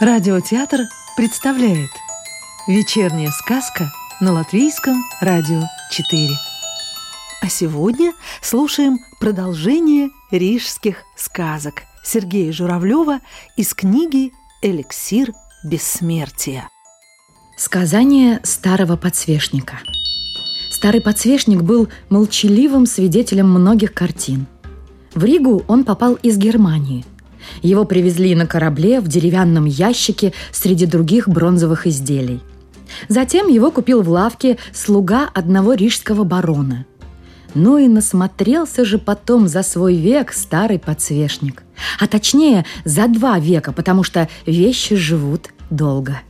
Радиотеатр представляет Вечерняя сказка на Латвийском радио 4 А сегодня слушаем продолжение рижских сказок Сергея Журавлева из книги «Эликсир бессмертия» Сказание старого подсвечника. Старый подсвечник был молчаливым свидетелем многих картин. В Ригу он попал из Германии – его привезли на корабле в деревянном ящике среди других бронзовых изделий. Затем его купил в лавке слуга одного рижского барона. Ну и насмотрелся же потом за свой век старый подсвечник. А точнее, за два века, потому что вещи живут долго.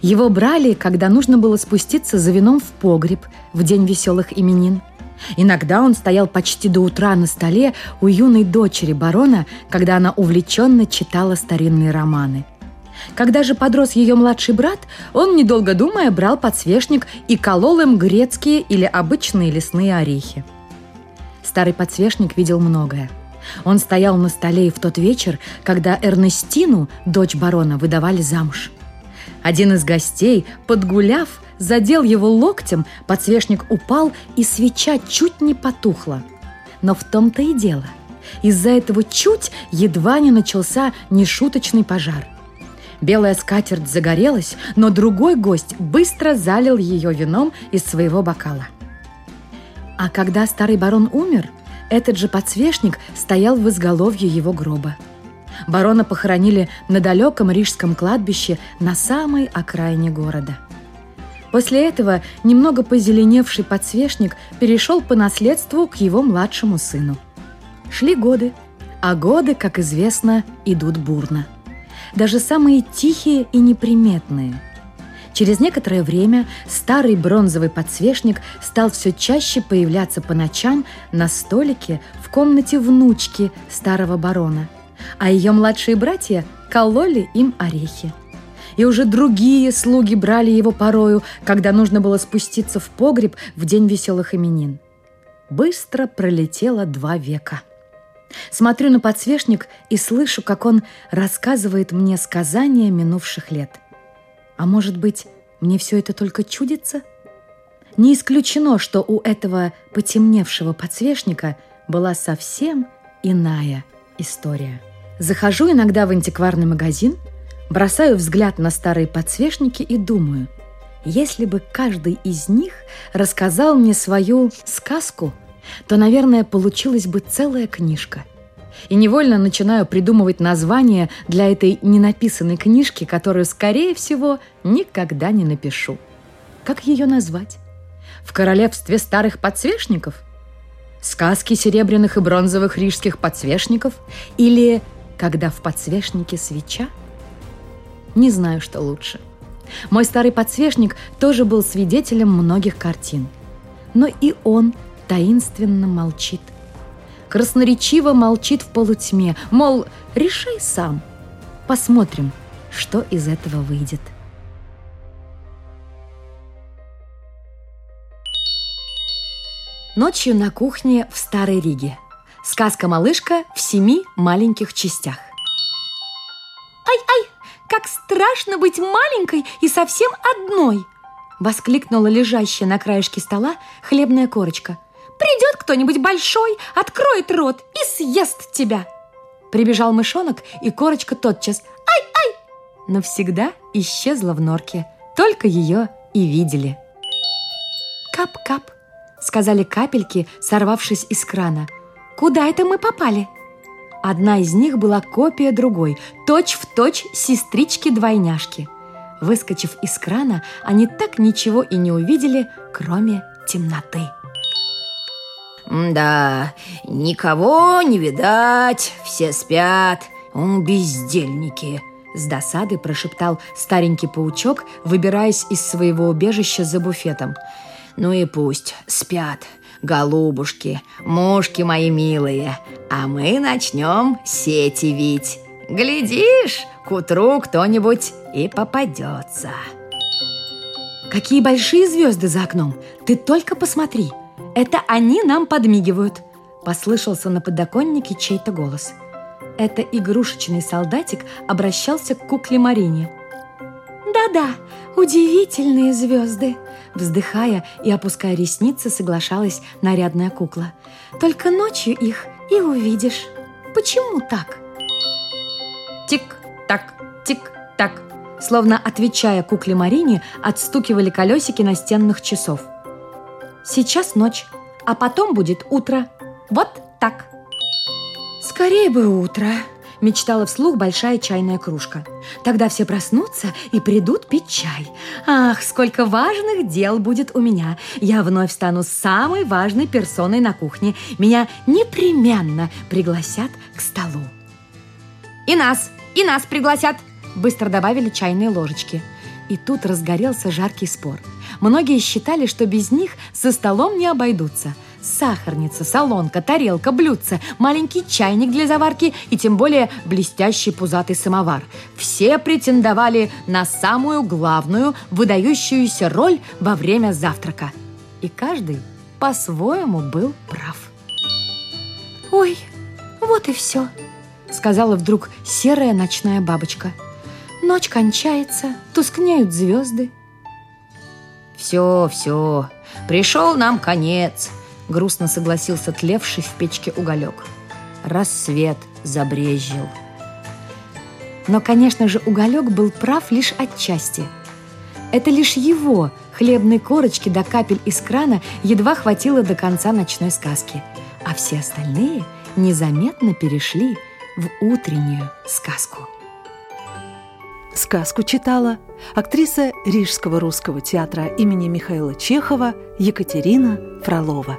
Его брали, когда нужно было спуститься за вином в погреб в день веселых именин – Иногда он стоял почти до утра на столе у юной дочери барона, когда она увлеченно читала старинные романы. Когда же подрос ее младший брат, он, недолго думая, брал подсвечник и колол им грецкие или обычные лесные орехи. Старый подсвечник видел многое. Он стоял на столе и в тот вечер, когда Эрнестину, дочь барона, выдавали замуж. Один из гостей, подгуляв, задел его локтем, подсвечник упал, и свеча чуть не потухла. Но в том-то и дело. Из-за этого чуть едва не начался нешуточный пожар. Белая скатерть загорелась, но другой гость быстро залил ее вином из своего бокала. А когда старый барон умер, этот же подсвечник стоял в изголовье его гроба. Барона похоронили на далеком рижском кладбище на самой окраине города – После этого немного позеленевший подсвечник перешел по наследству к его младшему сыну. Шли годы, а годы, как известно, идут бурно. Даже самые тихие и неприметные. Через некоторое время старый бронзовый подсвечник стал все чаще появляться по ночам на столике в комнате внучки старого барона, а ее младшие братья кололи им орехи и уже другие слуги брали его порою, когда нужно было спуститься в погреб в день веселых именин. Быстро пролетело два века. Смотрю на подсвечник и слышу, как он рассказывает мне сказания минувших лет. А может быть, мне все это только чудится? Не исключено, что у этого потемневшего подсвечника была совсем иная история. Захожу иногда в антикварный магазин – Бросаю взгляд на старые подсвечники и думаю, если бы каждый из них рассказал мне свою сказку, то, наверное, получилась бы целая книжка. И невольно начинаю придумывать название для этой ненаписанной книжки, которую, скорее всего, никогда не напишу. Как ее назвать? В королевстве старых подсвечников? Сказки серебряных и бронзовых рижских подсвечников? Или когда в подсвечнике свеча? Не знаю, что лучше. Мой старый подсвечник тоже был свидетелем многих картин. Но и он таинственно молчит. Красноречиво молчит в полутьме, мол, решай сам. Посмотрим, что из этого выйдет. Ночью на кухне в Старой Риге. Сказка-малышка в семи маленьких частях. Ай-ай! Как страшно быть маленькой и совсем одной!» Воскликнула лежащая на краешке стола хлебная корочка. «Придет кто-нибудь большой, откроет рот и съест тебя!» Прибежал мышонок, и корочка тотчас «Ай-ай!» Навсегда исчезла в норке. Только ее и видели. «Кап-кап!» — сказали капельки, сорвавшись из крана. «Куда это мы попали?» Одна из них была копия другой, точь-в-точь сестрички-двойняшки. Выскочив из крана, они так ничего и не увидели, кроме темноты. «Да, никого не видать, все спят, бездельники», с досадой прошептал старенький паучок, выбираясь из своего убежища за буфетом. «Ну и пусть спят, голубушки, мушки мои милые, а мы начнем сети вить. Глядишь, к утру кто-нибудь и попадется. Какие большие звезды за окном! Ты только посмотри! Это они нам подмигивают!» Послышался на подоконнике чей-то голос. Это игрушечный солдатик обращался к кукле Марине. «Да-да, удивительные звезды!» Вздыхая и опуская ресницы, соглашалась нарядная кукла. «Только ночью их и увидишь. Почему так?» Тик-так, тик-так. Словно отвечая кукле Марине, отстукивали колесики настенных часов. «Сейчас ночь, а потом будет утро. Вот так!» «Скорее бы утро!» – мечтала вслух большая чайная кружка. «Тогда все проснутся и придут пить чай. Ах, сколько важных дел будет у меня! Я вновь стану самой важной персоной на кухне. Меня непременно пригласят к столу». «И нас, и нас пригласят!» – быстро добавили чайные ложечки. И тут разгорелся жаркий спор. Многие считали, что без них за столом не обойдутся – Сахарница, солонка, тарелка, блюдце, маленький чайник для заварки и тем более блестящий пузатый самовар. Все претендовали на самую главную, выдающуюся роль во время завтрака. И каждый по-своему был прав. «Ой, вот и все», — сказала вдруг серая ночная бабочка. «Ночь кончается, тускнеют звезды». «Все, все, пришел нам конец», грустно согласился тлевший в печке уголек. Рассвет забрезжил. Но, конечно же, уголек был прав лишь отчасти. Это лишь его, хлебной корочки до капель из крана, едва хватило до конца ночной сказки, а все остальные незаметно перешли в утреннюю сказку. Сказку читала актриса Рижского русского театра имени Михаила Чехова Екатерина Фролова.